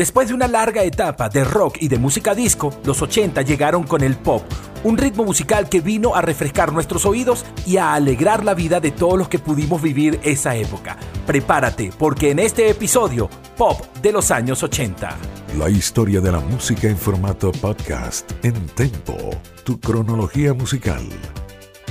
Después de una larga etapa de rock y de música disco, los 80 llegaron con el pop, un ritmo musical que vino a refrescar nuestros oídos y a alegrar la vida de todos los que pudimos vivir esa época. Prepárate, porque en este episodio, Pop de los años 80. La historia de la música en formato podcast en Tempo, tu cronología musical.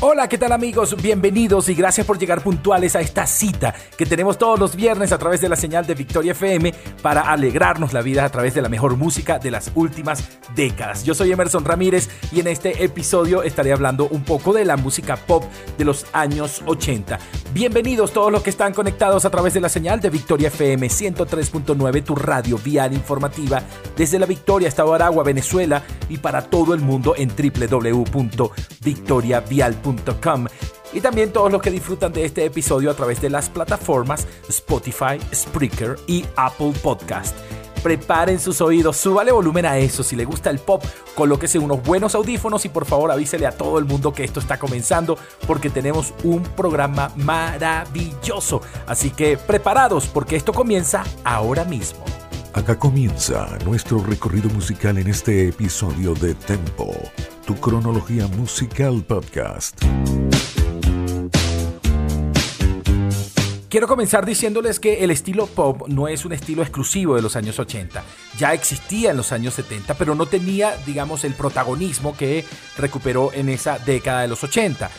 Hola, ¿qué tal amigos? Bienvenidos y gracias por llegar puntuales a esta cita que tenemos todos los viernes a través de la señal de Victoria FM para alegrarnos la vida a través de la mejor música de las últimas décadas. Yo soy Emerson Ramírez y en este episodio estaré hablando un poco de la música pop de los años 80. Bienvenidos todos los que están conectados a través de la señal de Victoria FM 103.9, tu radio vial informativa desde la Victoria hasta Aragua, Venezuela y para todo el mundo en www.victoriavial.com y también todos los que disfrutan de este episodio a través de las plataformas Spotify, Spreaker y Apple Podcast. Preparen sus oídos, súbale volumen a eso. Si le gusta el pop, colóquese unos buenos audífonos y por favor avísele a todo el mundo que esto está comenzando porque tenemos un programa maravilloso. Así que preparados porque esto comienza ahora mismo. Acá comienza nuestro recorrido musical en este episodio de Tempo tu cronología musical podcast. Quiero comenzar diciéndoles que el estilo pop no es un estilo exclusivo de los años 80. Ya existía en los años 70, pero no tenía, digamos, el protagonismo que recuperó en esa década de los 80.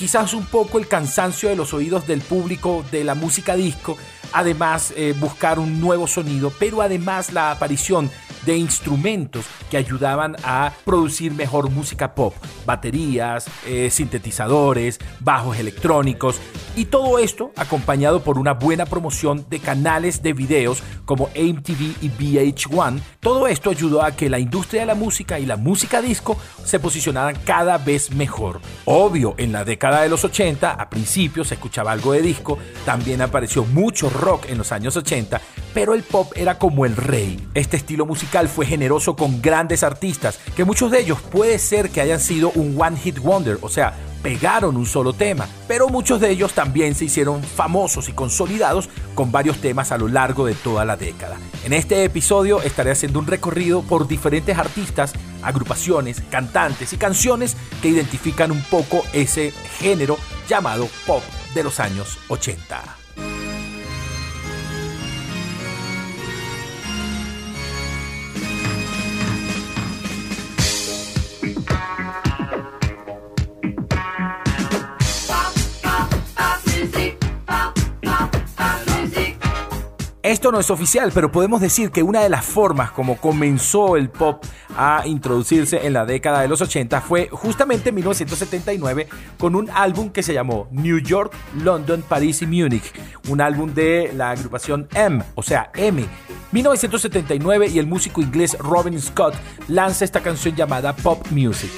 Quizás un poco el cansancio de los oídos del público de la música disco, además eh, buscar un nuevo sonido, pero además la aparición de instrumentos que ayudaban a producir mejor música pop, baterías, eh, sintetizadores, bajos electrónicos y todo esto acompañado por una buena promoción de canales de videos como MTV y VH1. Todo esto ayudó a que la industria de la música y la música disco se posicionaran cada vez mejor. Obvio, en la década de los 80, a principios se escuchaba algo de disco, también apareció mucho rock en los años 80, pero el pop era como el rey. Este estilo musical fue generoso con grandes artistas, que muchos de ellos puede ser que hayan sido un one hit wonder, o sea, pegaron un solo tema, pero muchos de ellos también se hicieron famosos y consolidados con varios temas a lo largo de toda la década. En este episodio estaré haciendo un recorrido por diferentes artistas, agrupaciones, cantantes y canciones que identifican un poco ese género llamado pop de los años 80. Esto no es oficial, pero podemos decir que una de las formas como comenzó el pop a introducirse en la década de los 80 fue justamente en 1979 con un álbum que se llamó New York, London, París y Múnich, un álbum de la agrupación M, o sea, M. 1979 y el músico inglés Robin Scott lanza esta canción llamada Pop Music.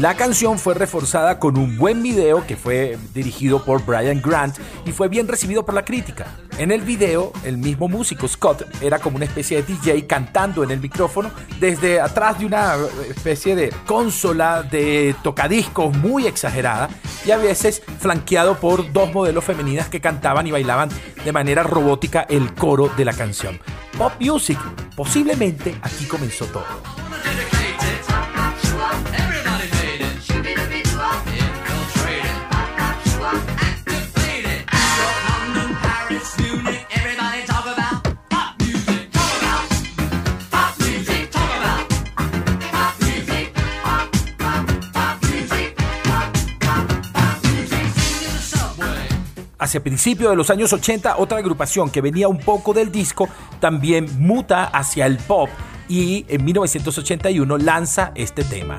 La canción fue reforzada con un buen video que fue dirigido por Brian Grant y fue bien recibido por la crítica. En el video, el mismo músico Scott era como una especie de DJ cantando en el micrófono desde atrás de una especie de consola de tocadiscos muy exagerada y a veces flanqueado por dos modelos femeninas que cantaban y bailaban de manera robótica el coro de la canción. Pop Music, posiblemente aquí comenzó todo. Hacia principios de los años 80, otra agrupación que venía un poco del disco también muta hacia el pop y en 1981 lanza este tema.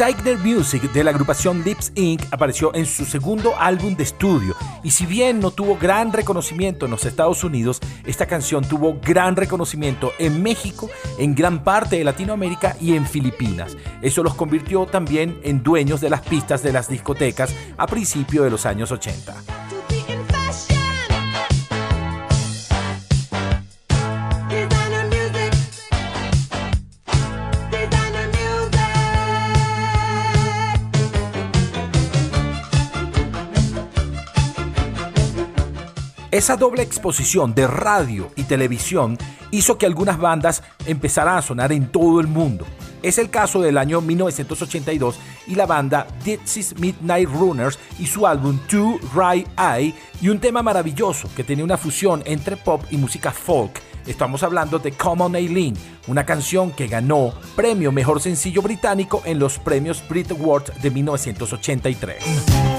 Designer Music de la agrupación Lips Inc. apareció en su segundo álbum de estudio y si bien no tuvo gran reconocimiento en los Estados Unidos, esta canción tuvo gran reconocimiento en México, en gran parte de Latinoamérica y en Filipinas. Eso los convirtió también en dueños de las pistas de las discotecas a principios de los años 80. Esa doble exposición de radio y televisión hizo que algunas bandas empezaran a sonar en todo el mundo. Es el caso del año 1982 y la banda Dixie's Midnight Runners y su álbum Two Right Eye y un tema maravilloso que tenía una fusión entre pop y música folk. Estamos hablando de Common Aileen, una canción que ganó premio Mejor Sencillo Británico en los premios Brit Awards de 1983.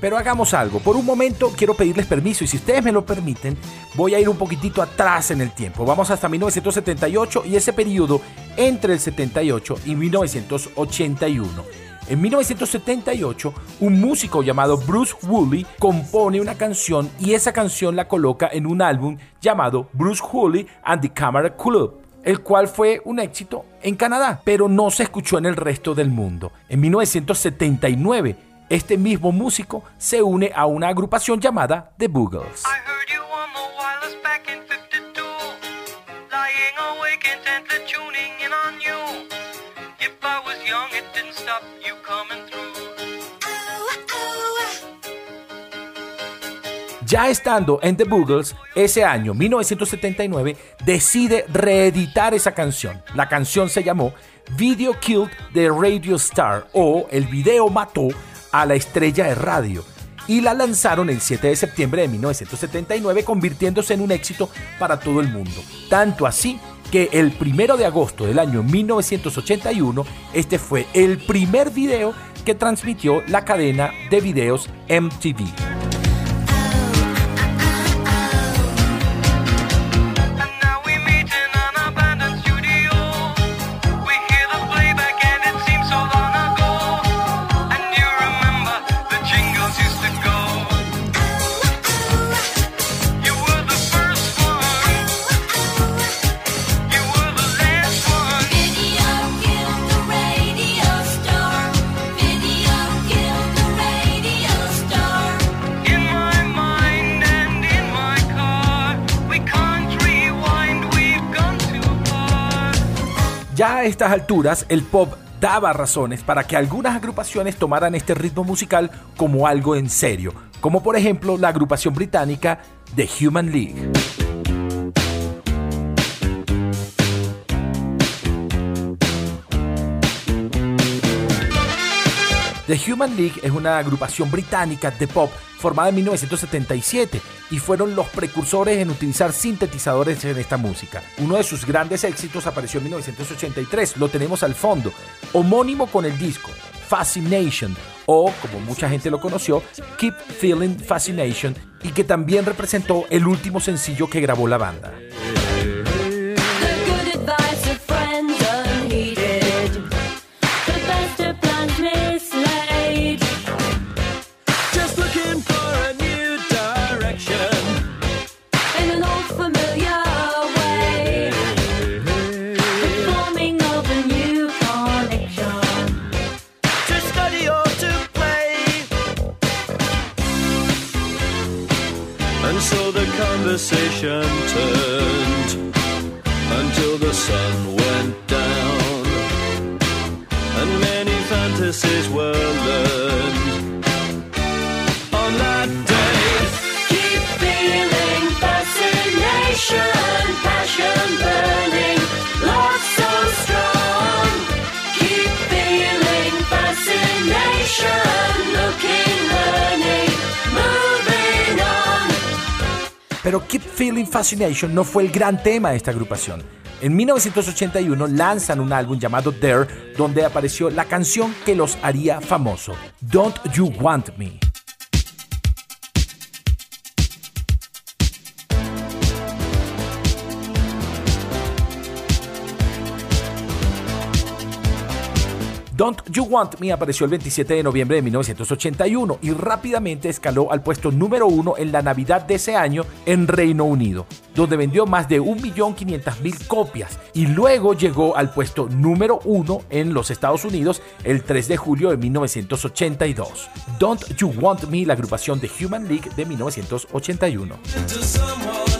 Pero hagamos algo. Por un momento quiero pedirles permiso y si ustedes me lo permiten, voy a ir un poquitito atrás en el tiempo. Vamos hasta 1978 y ese periodo entre el 78 y 1981. En 1978, un músico llamado Bruce Woolley compone una canción y esa canción la coloca en un álbum llamado Bruce Woolley and the Camera Club el cual fue un éxito en Canadá, pero no se escuchó en el resto del mundo. En 1979, este mismo músico se une a una agrupación llamada The Boogles. Ya estando en The Boogles, ese año 1979, decide reeditar esa canción. La canción se llamó Video Killed the Radio Star o El video mató a la estrella de radio y la lanzaron el 7 de septiembre de 1979 convirtiéndose en un éxito para todo el mundo. Tanto así que el 1 de agosto del año 1981 este fue el primer video que transmitió la cadena de videos MTV. Ya a estas alturas, el pop daba razones para que algunas agrupaciones tomaran este ritmo musical como algo en serio, como por ejemplo la agrupación británica The Human League. The Human League es una agrupación británica de pop formada en 1977 y fueron los precursores en utilizar sintetizadores en esta música. Uno de sus grandes éxitos apareció en 1983, lo tenemos al fondo, homónimo con el disco, Fascination, o como mucha gente lo conoció, Keep Feeling Fascination, y que también representó el último sencillo que grabó la banda. Conversation turned until the sun went down. And many fantasies were learned Pero Keep Feeling Fascination no fue el gran tema de esta agrupación. En 1981 lanzan un álbum llamado There, donde apareció la canción que los haría famoso, Don't You Want Me. Don't You Want Me apareció el 27 de noviembre de 1981 y rápidamente escaló al puesto número uno en la Navidad de ese año en Reino Unido, donde vendió más de 1.500.000 copias y luego llegó al puesto número uno en los Estados Unidos el 3 de julio de 1982. Don't You Want Me, la agrupación de Human League de 1981.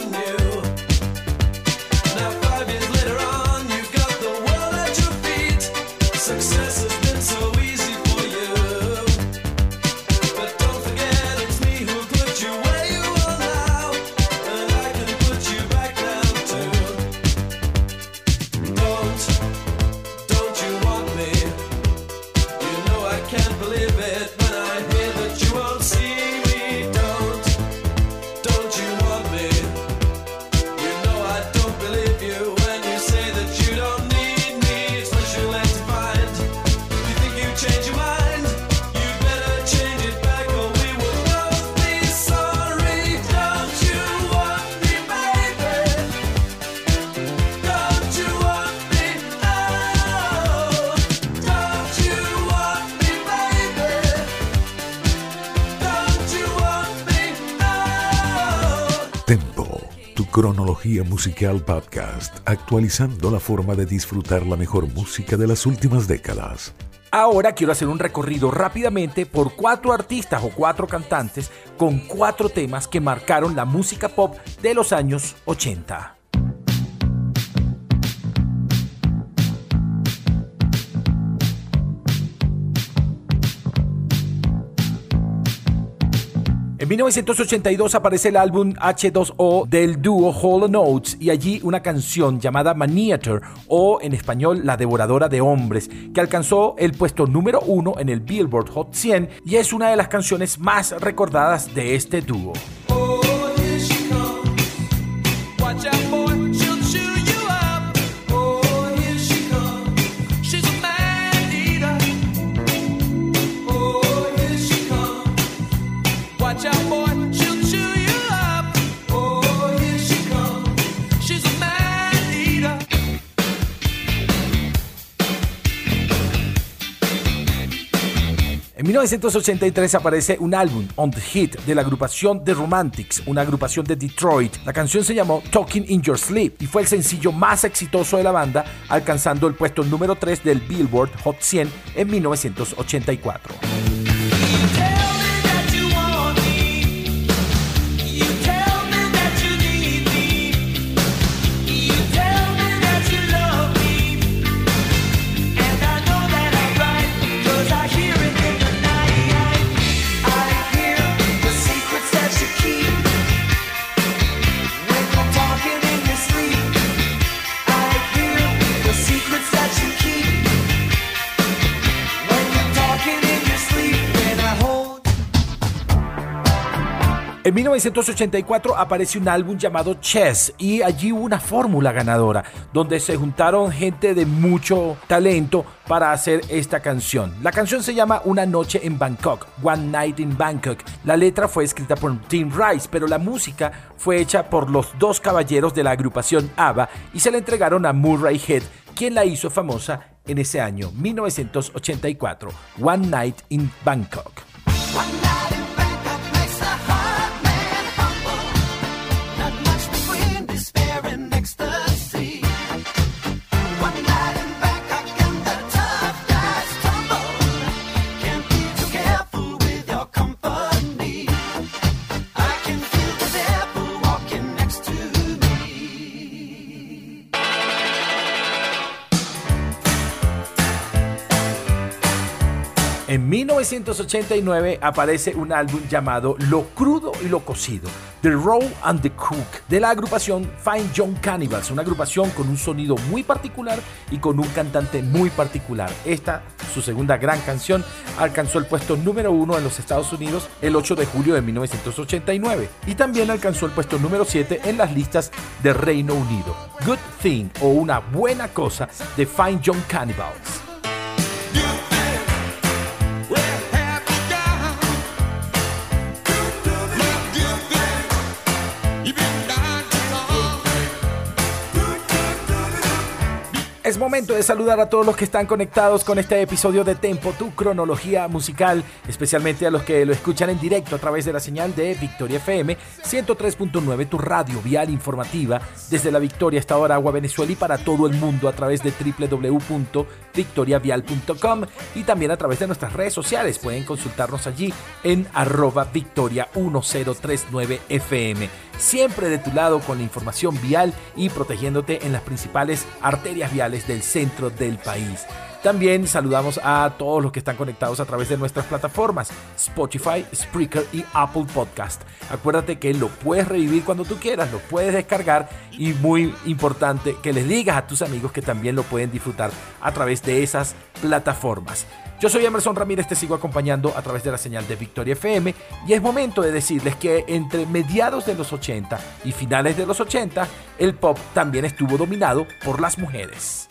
Cronología musical podcast, actualizando la forma de disfrutar la mejor música de las últimas décadas. Ahora quiero hacer un recorrido rápidamente por cuatro artistas o cuatro cantantes con cuatro temas que marcaron la música pop de los años 80. En 1982 aparece el álbum H2O del dúo Hall Notes y allí una canción llamada Maniator o en español La Devoradora de Hombres que alcanzó el puesto número uno en el Billboard Hot 100 y es una de las canciones más recordadas de este dúo. En 1983 aparece un álbum, On the Hit, de la agrupación The Romantics, una agrupación de Detroit. La canción se llamó Talking in Your Sleep y fue el sencillo más exitoso de la banda, alcanzando el puesto número 3 del Billboard Hot 100 en 1984. 1984 aparece un álbum llamado Chess y allí hubo una fórmula ganadora donde se juntaron gente de mucho talento para hacer esta canción. La canción se llama Una noche en Bangkok, One Night in Bangkok. La letra fue escrita por Tim Rice, pero la música fue hecha por los dos caballeros de la agrupación ABBA y se la entregaron a Murray Head, quien la hizo famosa en ese año 1984, One Night in Bangkok. En 1989 aparece un álbum llamado Lo crudo y lo cocido, The Raw and the Cook, de la agrupación Fine John Cannibals, una agrupación con un sonido muy particular y con un cantante muy particular. Esta, su segunda gran canción, alcanzó el puesto número uno en los Estados Unidos el 8 de julio de 1989 y también alcanzó el puesto número 7 en las listas de Reino Unido. Good Thing o Una Buena Cosa de Fine John Cannibals. Momento de saludar a todos los que están conectados con este episodio de Tempo, tu cronología musical, especialmente a los que lo escuchan en directo a través de la señal de Victoria FM 103.9, tu radio vial informativa desde la Victoria hasta Aragua, Venezuela y para todo el mundo a través de www.victoriavial.com y también a través de nuestras redes sociales. Pueden consultarnos allí en arroba victoria 1039 FM siempre de tu lado con la información vial y protegiéndote en las principales arterias viales del centro del país. También saludamos a todos los que están conectados a través de nuestras plataformas Spotify, Spreaker y Apple Podcast. Acuérdate que lo puedes revivir cuando tú quieras, lo puedes descargar y muy importante que les digas a tus amigos que también lo pueden disfrutar a través de esas plataformas. Yo soy Emerson Ramírez, te sigo acompañando a través de la señal de Victoria FM y es momento de decirles que entre mediados de los 80 y finales de los 80, el pop también estuvo dominado por las mujeres.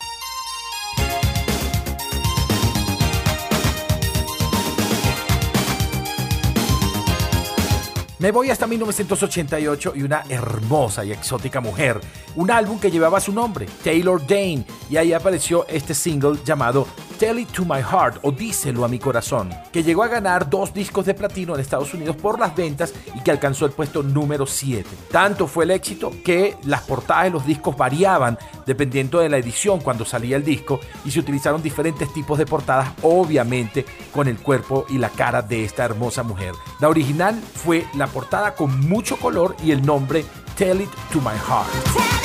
Me voy hasta 1988 y una hermosa y exótica mujer, un álbum que llevaba su nombre, Taylor Dane, y ahí apareció este single llamado Tell It to My Heart o Díselo a mi corazón, que llegó a ganar dos discos de platino en Estados Unidos por las ventas y que alcanzó el puesto número 7. Tanto fue el éxito que las portadas de los discos variaban dependiendo de la edición cuando salía el disco y se utilizaron diferentes tipos de portadas, obviamente con el cuerpo y la cara de esta hermosa mujer. La original fue la portada con mucho color y el nombre Tell It to My Heart.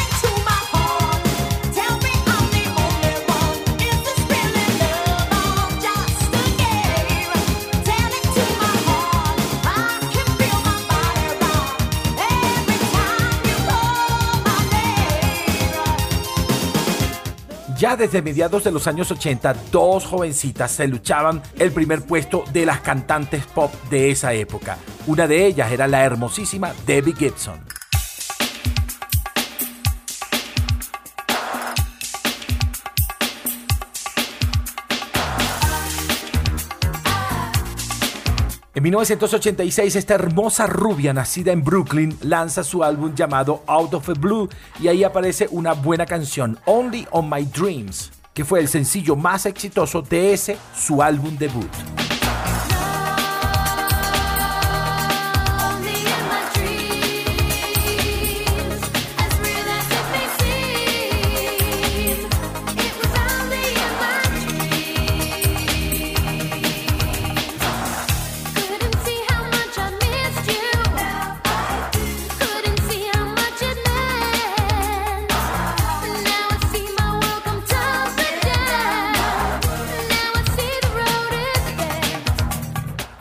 Ya desde mediados de los años 80, dos jovencitas se luchaban el primer puesto de las cantantes pop de esa época. Una de ellas era la hermosísima Debbie Gibson. En 1986, esta hermosa rubia nacida en Brooklyn lanza su álbum llamado Out of the Blue y ahí aparece una buena canción, Only on My Dreams, que fue el sencillo más exitoso de ese su álbum debut.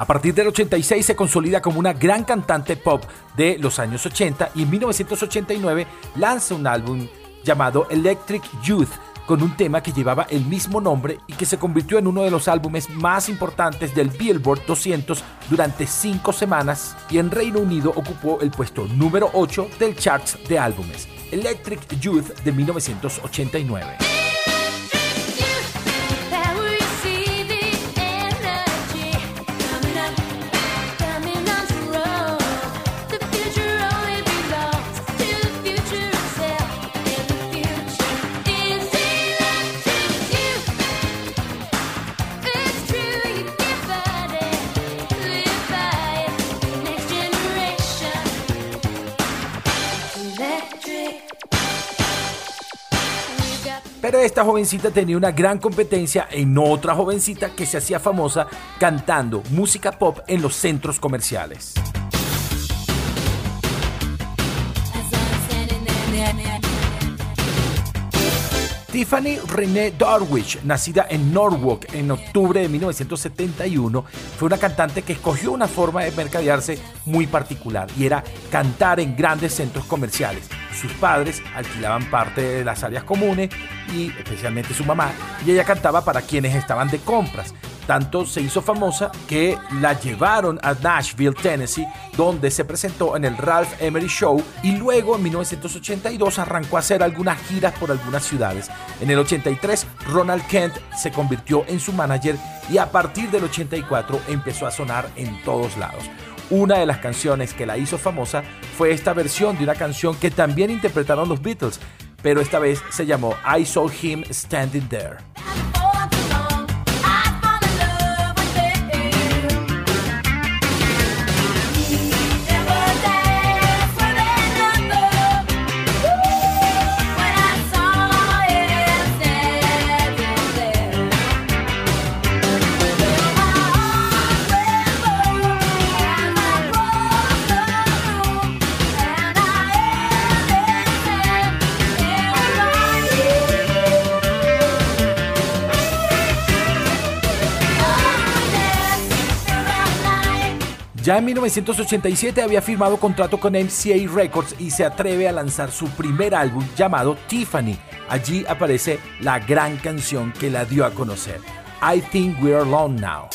A partir del 86 se consolida como una gran cantante pop de los años 80 y en 1989 lanza un álbum llamado Electric Youth con un tema que llevaba el mismo nombre y que se convirtió en uno de los álbumes más importantes del Billboard 200 durante cinco semanas y en Reino Unido ocupó el puesto número 8 del charts de álbumes. Electric Youth de 1989. Esta jovencita tenía una gran competencia en otra jovencita que se hacía famosa cantando música pop en los centros comerciales. Tiffany Renee Darwich, nacida en Norwalk en octubre de 1971, fue una cantante que escogió una forma de mercadearse muy particular y era cantar en grandes centros comerciales. Sus padres alquilaban parte de las áreas comunes y especialmente su mamá, y ella cantaba para quienes estaban de compras. Tanto se hizo famosa que la llevaron a Nashville, Tennessee, donde se presentó en el Ralph Emery Show y luego en 1982 arrancó a hacer algunas giras por algunas ciudades. En el 83 Ronald Kent se convirtió en su manager y a partir del 84 empezó a sonar en todos lados. Una de las canciones que la hizo famosa fue esta versión de una canción que también interpretaron los Beatles, pero esta vez se llamó I Saw Him Standing There. Ya en 1987 había firmado contrato con MCA Records y se atreve a lanzar su primer álbum llamado Tiffany. Allí aparece la gran canción que la dio a conocer, I Think We're Alone Now.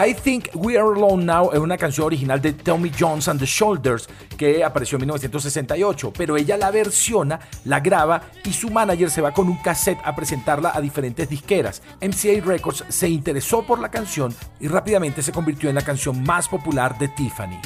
I Think We Are Alone Now es una canción original de Tommy Jones and the Shoulders que apareció en 1968, pero ella la versiona, la graba y su manager se va con un cassette a presentarla a diferentes disqueras. MCA Records se interesó por la canción y rápidamente se convirtió en la canción más popular de Tiffany.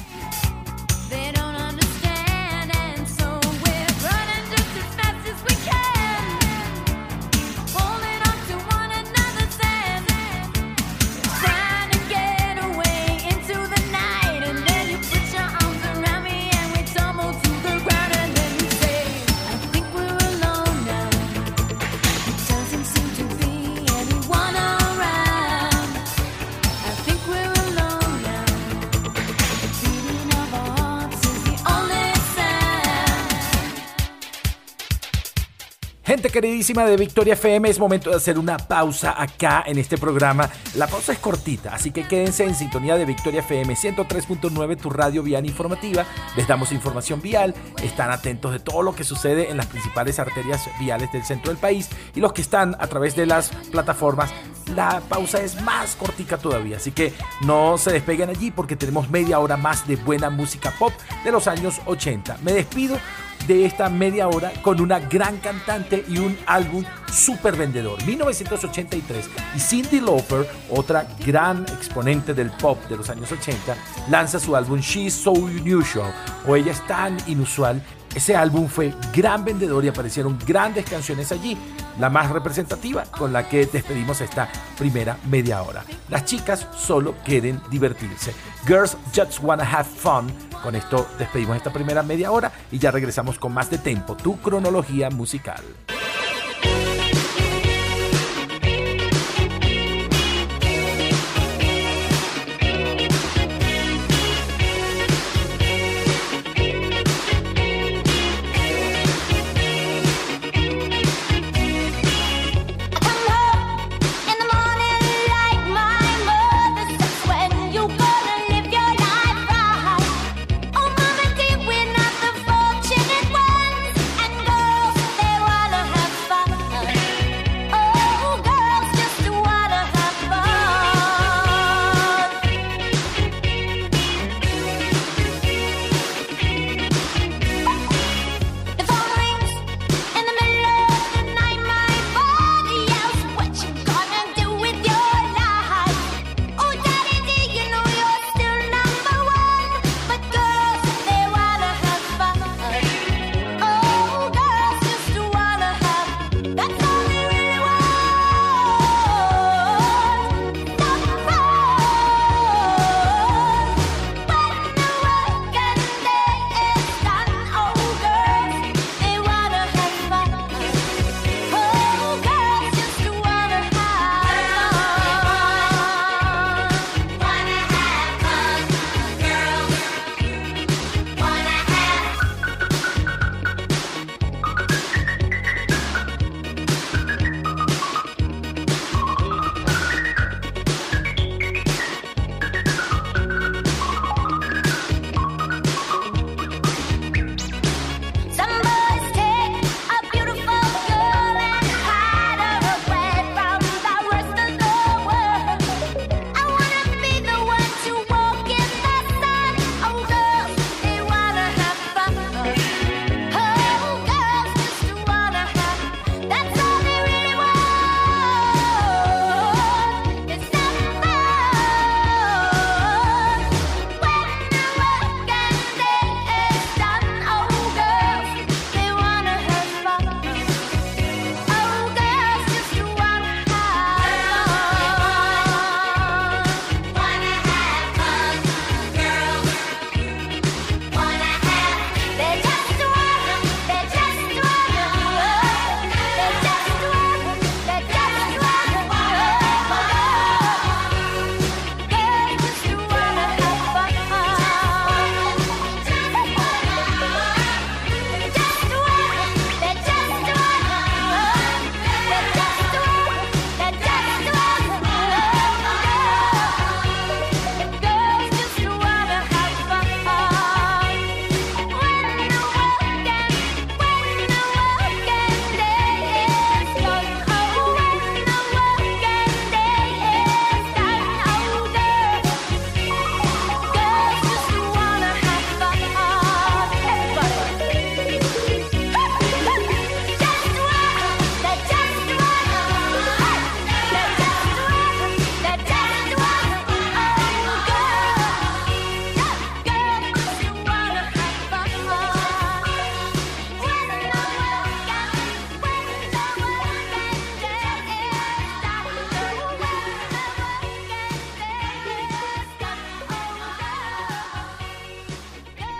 Queridísima de Victoria FM, es momento de hacer una pausa acá en este programa. La pausa es cortita, así que quédense en sintonía de Victoria FM 103.9, tu radio vial informativa. Les damos información vial, están atentos de todo lo que sucede en las principales arterias viales del centro del país y los que están a través de las plataformas. La pausa es más cortica todavía, así que no se despeguen allí porque tenemos media hora más de buena música pop de los años 80. Me despido de esta media hora con una gran cantante y un álbum súper vendedor. 1983 y Cindy Lauper, otra gran exponente del pop de los años 80, lanza su álbum She's So Unusual o Ella es tan inusual. Ese álbum fue gran vendedor y aparecieron grandes canciones allí. La más representativa con la que despedimos esta primera media hora. Las chicas solo quieren divertirse. Girls just wanna have fun. Con esto despedimos esta primera media hora y ya regresamos con más de Tempo, tu cronología musical.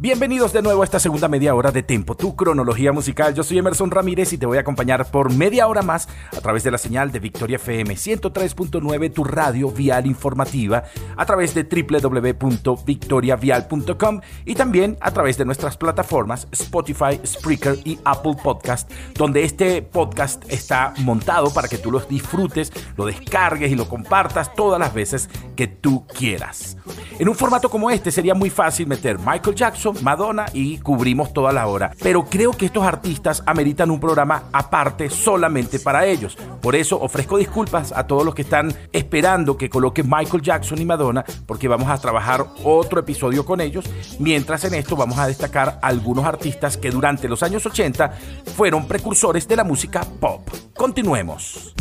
Bienvenidos de nuevo a esta segunda media hora de Tempo, tu cronología musical. Yo soy Emerson Ramírez y te voy a acompañar por media hora más a través de la señal de Victoria FM 103.9, tu radio vial informativa, a través de www.victoriavial.com y también a través de nuestras plataformas Spotify, Spreaker y Apple Podcast, donde este podcast está montado para que tú lo disfrutes, lo descargues y lo compartas todas las veces que tú quieras. En un formato como este sería muy fácil meter Michael Jackson, Madonna y cubrimos toda la hora. Pero creo que estos artistas ameritan un programa aparte solamente para ellos. Por eso ofrezco disculpas a todos los que están esperando que coloque Michael Jackson y Madonna, porque vamos a trabajar otro episodio con ellos. Mientras en esto vamos a destacar algunos artistas que durante los años 80 fueron precursores de la música pop. Continuemos.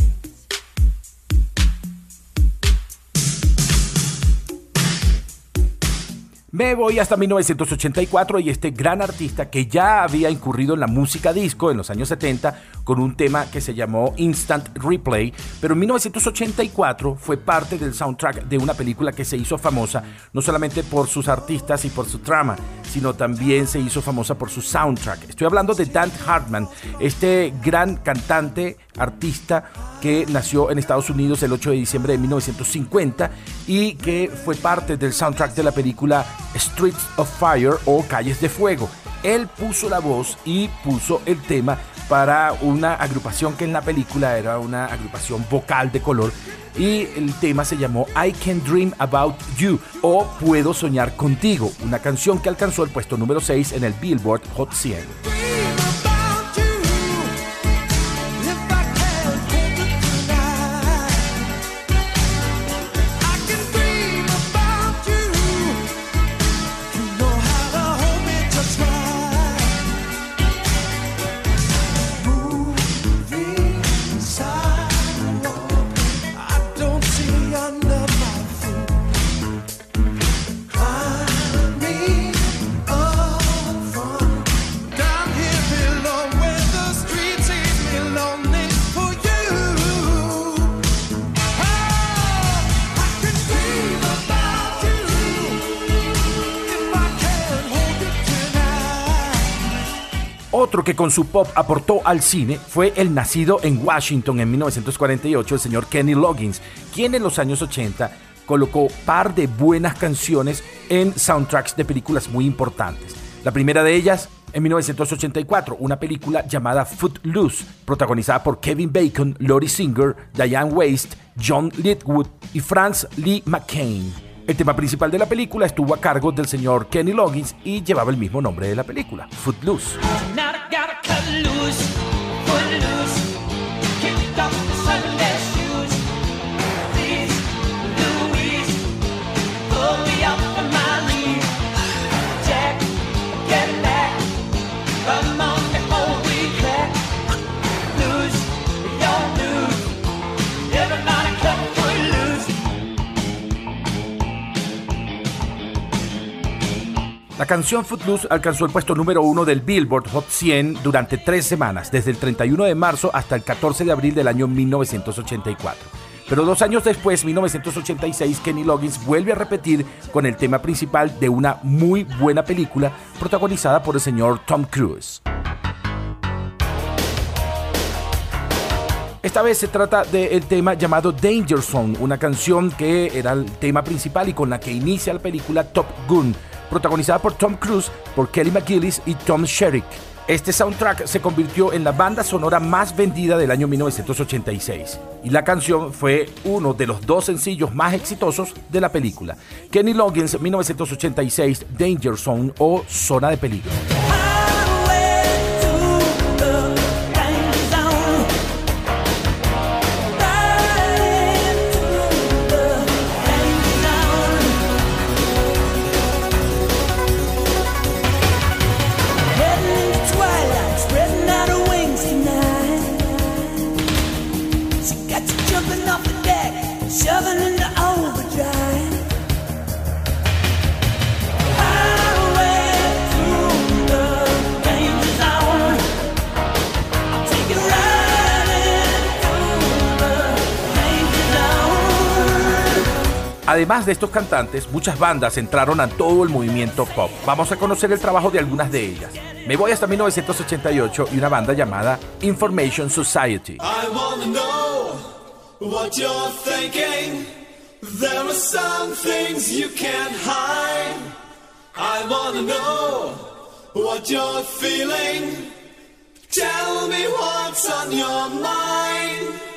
Me voy hasta 1984 y este gran artista que ya había incurrido en la música disco en los años 70 con un tema que se llamó Instant Replay, pero en 1984 fue parte del soundtrack de una película que se hizo famosa no solamente por sus artistas y por su trama, sino también se hizo famosa por su soundtrack. Estoy hablando de Dan Hartman, este gran cantante, artista que nació en Estados Unidos el 8 de diciembre de 1950 y que fue parte del soundtrack de la película Streets of Fire o Calles de Fuego. Él puso la voz y puso el tema para una agrupación que en la película era una agrupación vocal de color y el tema se llamó I Can Dream About You o Puedo Soñar Contigo, una canción que alcanzó el puesto número 6 en el Billboard Hot 100. Otro que con su pop aportó al cine fue el nacido en Washington en 1948, el señor Kenny Loggins, quien en los años 80 colocó par de buenas canciones en soundtracks de películas muy importantes. La primera de ellas en 1984, una película llamada Footloose, protagonizada por Kevin Bacon, Lori Singer, Diane Waste, John Litwood y Franz Lee McCain. El tema principal de la película estuvo a cargo del señor Kenny Loggins y llevaba el mismo nombre de la película, Footloose. Gotta cut loose, La canción Footloose alcanzó el puesto número uno del Billboard Hot 100 durante tres semanas, desde el 31 de marzo hasta el 14 de abril del año 1984. Pero dos años después, 1986, Kenny Loggins vuelve a repetir con el tema principal de una muy buena película protagonizada por el señor Tom Cruise. Esta vez se trata del tema llamado Danger Zone, una canción que era el tema principal y con la que inicia la película Top Gun, protagonizada por Tom Cruise, por Kelly McGillis y Tom Sherrick. Este soundtrack se convirtió en la banda sonora más vendida del año 1986 y la canción fue uno de los dos sencillos más exitosos de la película. Kenny Loggins 1986 Danger Zone o Zona de Peligro. Además de estos cantantes, muchas bandas entraron a todo el movimiento pop. Vamos a conocer el trabajo de algunas de ellas. Me voy hasta 1988 y una banda llamada Information Society. I wanna know what you're feeling. Tell me what's on your mind.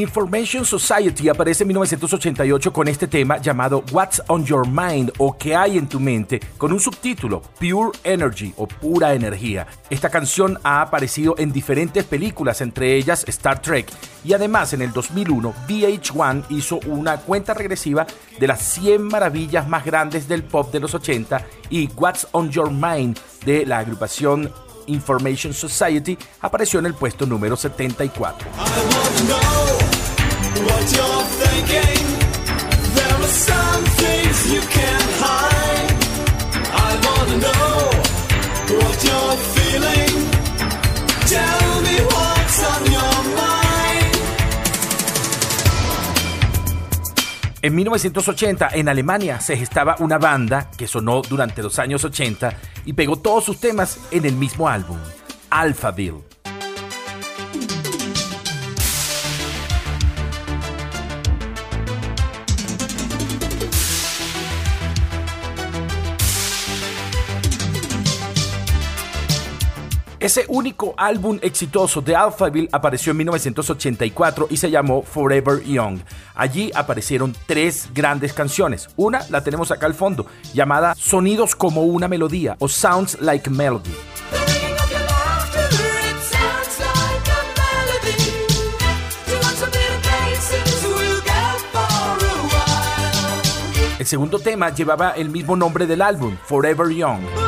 Information Society aparece en 1988 con este tema llamado What's on Your Mind o ¿Qué hay en tu mente? con un subtítulo Pure Energy o Pura Energía. Esta canción ha aparecido en diferentes películas, entre ellas Star Trek, y además en el 2001 VH1 hizo una cuenta regresiva de las 100 maravillas más grandes del pop de los 80 y What's on Your Mind de la agrupación Information Society apareció en el puesto número 74. I wanna know what you're. There En 1980, en Alemania, se gestaba una banda que sonó durante los años 80 y pegó todos sus temas en el mismo álbum, Alphaville. Ese único álbum exitoso de Alphaville apareció en 1984 y se llamó Forever Young. Allí aparecieron tres grandes canciones. Una la tenemos acá al fondo, llamada Sonidos como una melodía o Sounds Like Melody. El segundo tema llevaba el mismo nombre del álbum, Forever Young.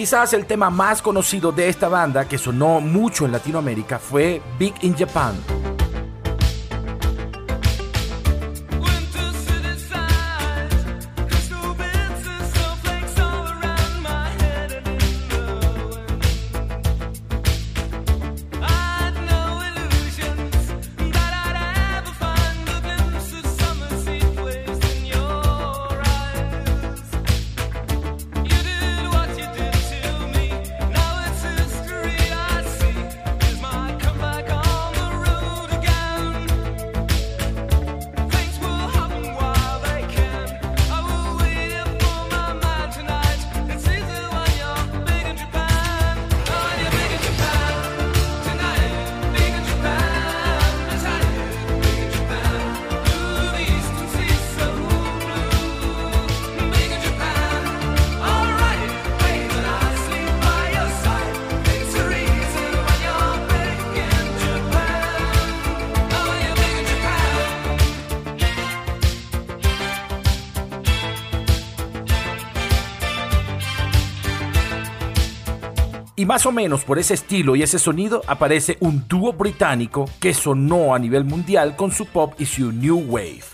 Quizás el tema más conocido de esta banda, que sonó mucho en Latinoamérica, fue Big in Japan. Más o menos por ese estilo y ese sonido aparece un dúo británico que sonó a nivel mundial con su pop y su new wave.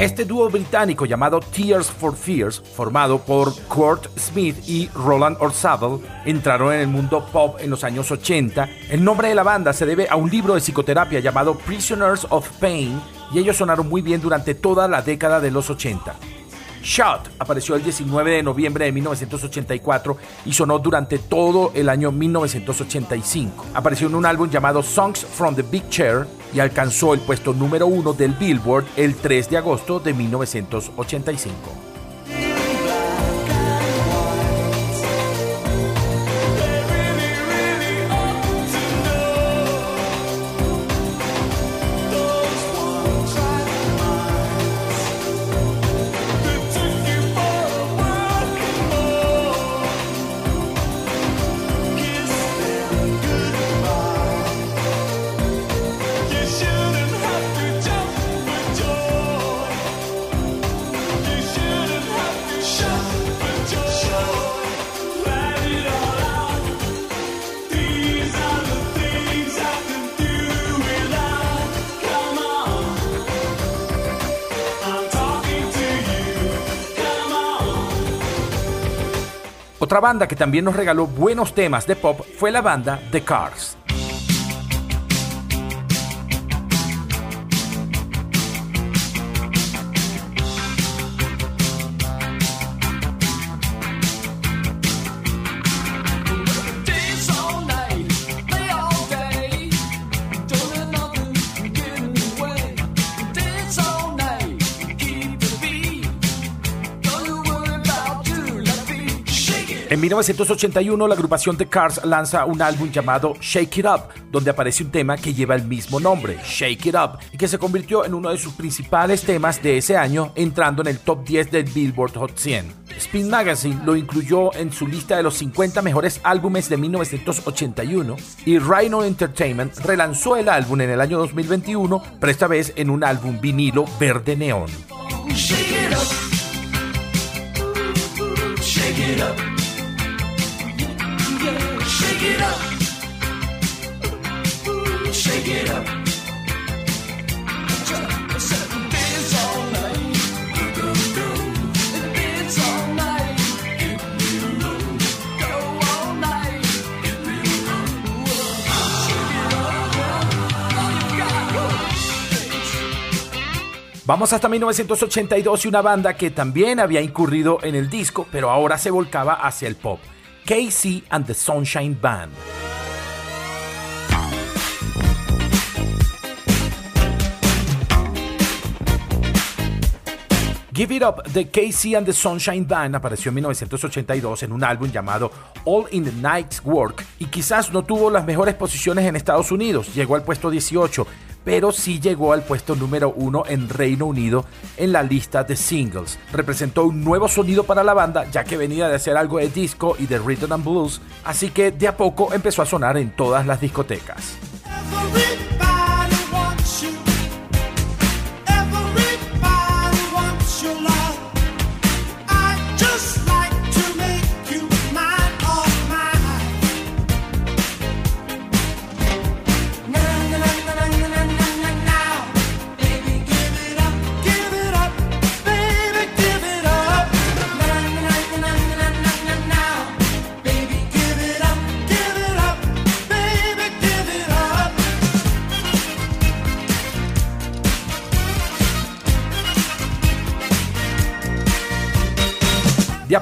Este dúo británico llamado Tears for Fears, formado por Kurt Smith y Roland Orzabal, entraron en el mundo pop en los años 80. El nombre de la banda se debe a un libro de psicoterapia llamado Prisoners of Pain y ellos sonaron muy bien durante toda la década de los 80. Shot apareció el 19 de noviembre de 1984 y sonó durante todo el año 1985. Apareció en un álbum llamado Songs from the Big Chair y alcanzó el puesto número uno del Billboard el 3 de agosto de 1985. Otra banda que también nos regaló buenos temas de pop fue la banda The Cars. En 1981 la agrupación The Cars lanza un álbum llamado Shake It Up, donde aparece un tema que lleva el mismo nombre, Shake It Up, y que se convirtió en uno de sus principales temas de ese año, entrando en el top 10 del Billboard Hot 100. Spin Magazine lo incluyó en su lista de los 50 mejores álbumes de 1981 y Rhino Entertainment relanzó el álbum en el año 2021, pero esta vez en un álbum vinilo verde neón. Shake it up. Shake it up. It up. Shake it up. Vamos hasta 1982 y una banda que también había incurrido en el disco, pero ahora se volcaba hacia el pop. Casey and the Sunshine Band. Give It Up de Casey and the Sunshine Band apareció en 1982 en un álbum llamado All in the Night's Work y quizás no tuvo las mejores posiciones en Estados Unidos, llegó al puesto 18, pero sí llegó al puesto número 1 en Reino Unido en la lista de singles. Representó un nuevo sonido para la banda ya que venía de hacer algo de disco y de rhythm and blues, así que de a poco empezó a sonar en todas las discotecas.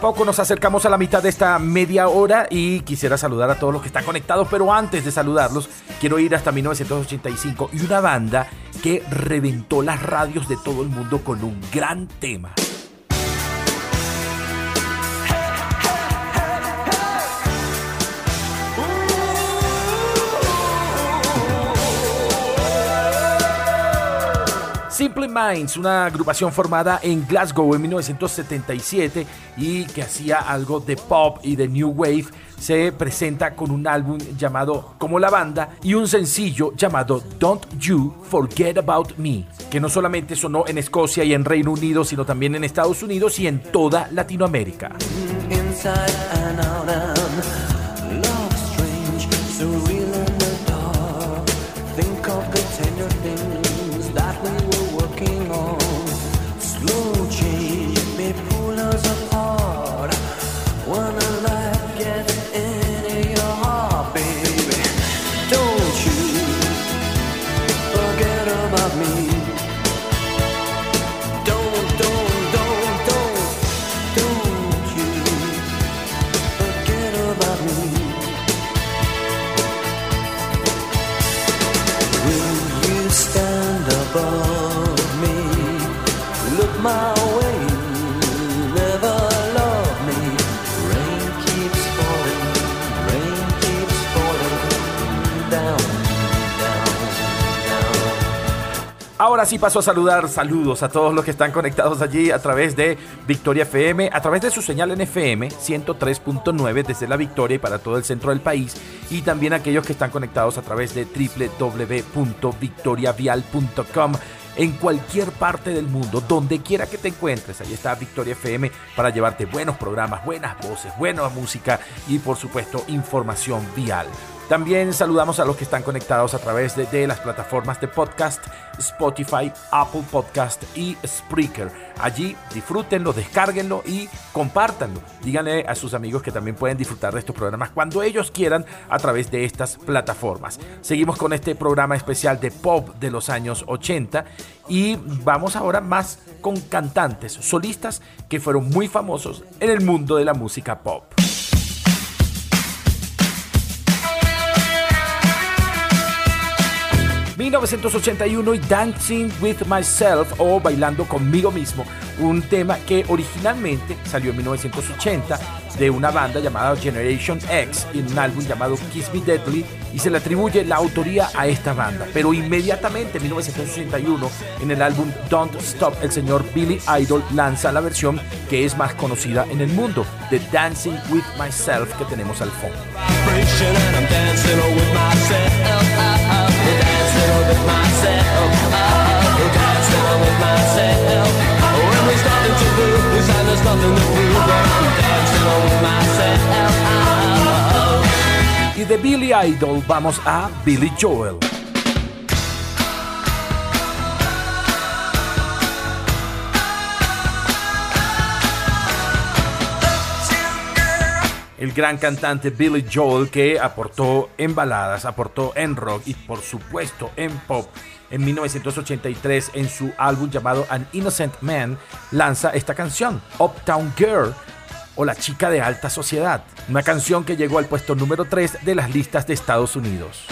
Poco nos acercamos a la mitad de esta media hora y quisiera saludar a todos los que están conectados, pero antes de saludarlos, quiero ir hasta 1985 y una banda que reventó las radios de todo el mundo con un gran tema. Simple Minds, una agrupación formada en Glasgow en 1977 y que hacía algo de pop y de new wave, se presenta con un álbum llamado Como la banda y un sencillo llamado Don't You Forget About Me, que no solamente sonó en Escocia y en Reino Unido, sino también en Estados Unidos y en toda Latinoamérica. Ahora sí paso a saludar, saludos a todos los que están conectados allí a través de Victoria FM, a través de su señal en FM 103.9 desde la Victoria y para todo el centro del país, y también aquellos que están conectados a través de www.victoriavial.com en cualquier parte del mundo, donde quiera que te encuentres. Ahí está Victoria FM para llevarte buenos programas, buenas voces, buena música y por supuesto información vial. También saludamos a los que están conectados a través de, las plataformas de podcast, Spotify, Apple Podcast y Spreaker. Allí disfrútenlo, descárguenlo y compártanlo. Díganle a sus amigos que también pueden disfrutar de estos programas cuando ellos quieran a través de estas plataformas. Seguimos con este programa especial de pop de los años 80 y vamos ahora más con cantantes, solistas que fueron muy famosos en el mundo de la música pop. 1981 y Dancing with Myself o Bailando conmigo mismo, un tema que originalmente salió en 1980 de una banda llamada Generation X en un álbum llamado Kiss Me Deadly y se le atribuye la autoría a esta banda. Pero inmediatamente en 1981 en el álbum Don't Stop el señor Billy Idol lanza la versión que es más conocida en el mundo de Dancing with Myself que tenemos al fondo. With myself. Y de Billy Idol vamos a Billy Joel. El gran cantante Billy Joel que aportó en baladas, aportó en rock y por supuesto en pop. En 1983 en su álbum llamado An Innocent Man lanza esta canción, Uptown Girl o La chica de alta sociedad, una canción que llegó al puesto número 3 de las listas de Estados Unidos.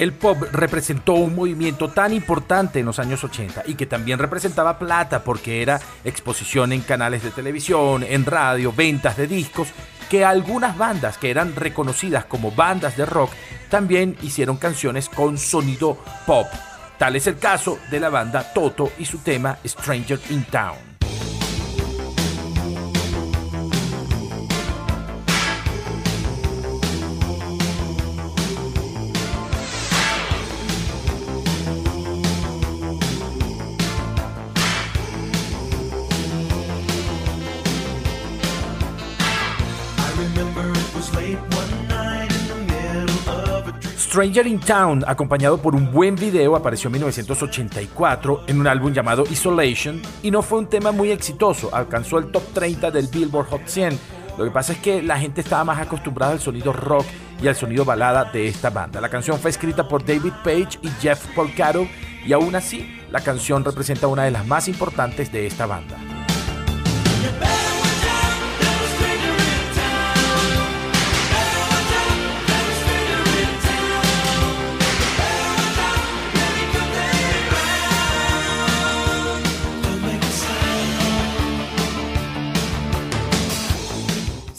El pop representó un movimiento tan importante en los años 80 y que también representaba plata porque era exposición en canales de televisión, en radio, ventas de discos, que algunas bandas que eran reconocidas como bandas de rock también hicieron canciones con sonido pop. Tal es el caso de la banda Toto y su tema Stranger in Town. Stranger in Town, acompañado por un buen video, apareció en 1984 en un álbum llamado Isolation y no fue un tema muy exitoso, alcanzó el top 30 del Billboard Hot 100. Lo que pasa es que la gente estaba más acostumbrada al sonido rock y al sonido balada de esta banda. La canción fue escrita por David Page y Jeff Polcaro y aún así la canción representa una de las más importantes de esta banda.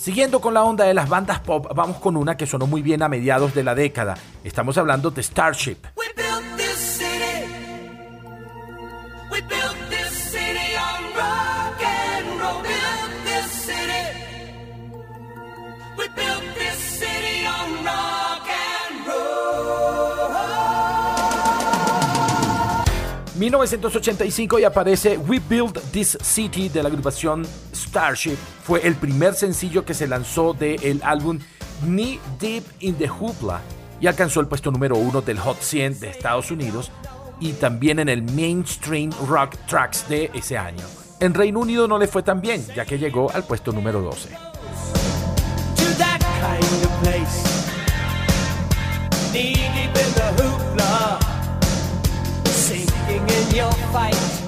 Siguiendo con la onda de las bandas pop, vamos con una que sonó muy bien a mediados de la década. Estamos hablando de Starship. We built this city We built this city on rock and roll. Built this city. We built this city on rock and roll. 1985 y aparece We Build This City de la agrupación Starship. Fue el primer sencillo que se lanzó del álbum Knee Deep in the Hoopla y alcanzó el puesto número uno del Hot 100 de Estados Unidos y también en el Mainstream Rock Tracks de ese año. En Reino Unido no le fue tan bien, ya que llegó al puesto número 12. to that kind of place. Knee deep in the hoopla, sinking in your fight.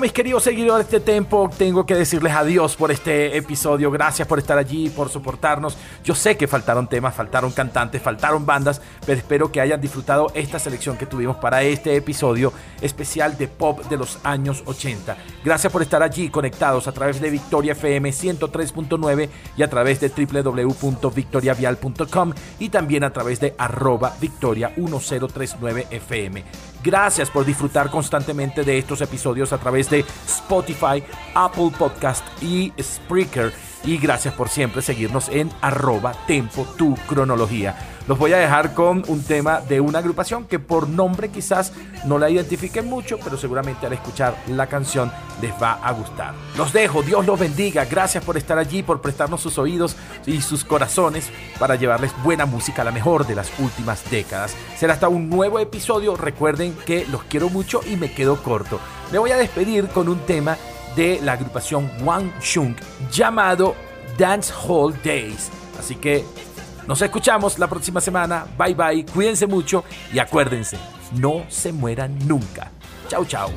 Mis queridos seguidores de Tempo, tengo que decirles adiós por este episodio. Gracias por estar allí, por soportarnos. Yo sé que faltaron temas, faltaron cantantes, faltaron bandas, pero espero que hayan disfrutado esta selección que tuvimos para este episodio especial de pop de los años 80. Gracias por estar allí conectados a través de Victoria FM 103.9 y a través de www.victoriavial.com y también a través de arroba victoria 1039 FM. Gracias por disfrutar constantemente de estos episodios a través de Spotify, Apple Podcast y Spreaker. Y gracias por siempre seguirnos en arroba tempo tu cronología. Los voy a dejar con un tema de una agrupación que por nombre quizás no la identifiquen mucho, pero seguramente al escuchar la canción les va a gustar. Los dejo, Dios los bendiga. Gracias por estar allí, por prestarnos sus oídos y sus corazones para llevarles buena música, la mejor de las últimas décadas. Será hasta un nuevo episodio. Recuerden que los quiero mucho y me quedo corto. Me voy a despedir con un tema de la agrupación Wang Chung llamado Dance Hall Days. Así que nos escuchamos la próxima semana. Bye bye, cuídense mucho y acuérdense, no se mueran nunca. Chau, chau.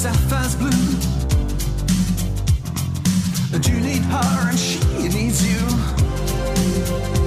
Sapphire's blue. And you need her and she needs you.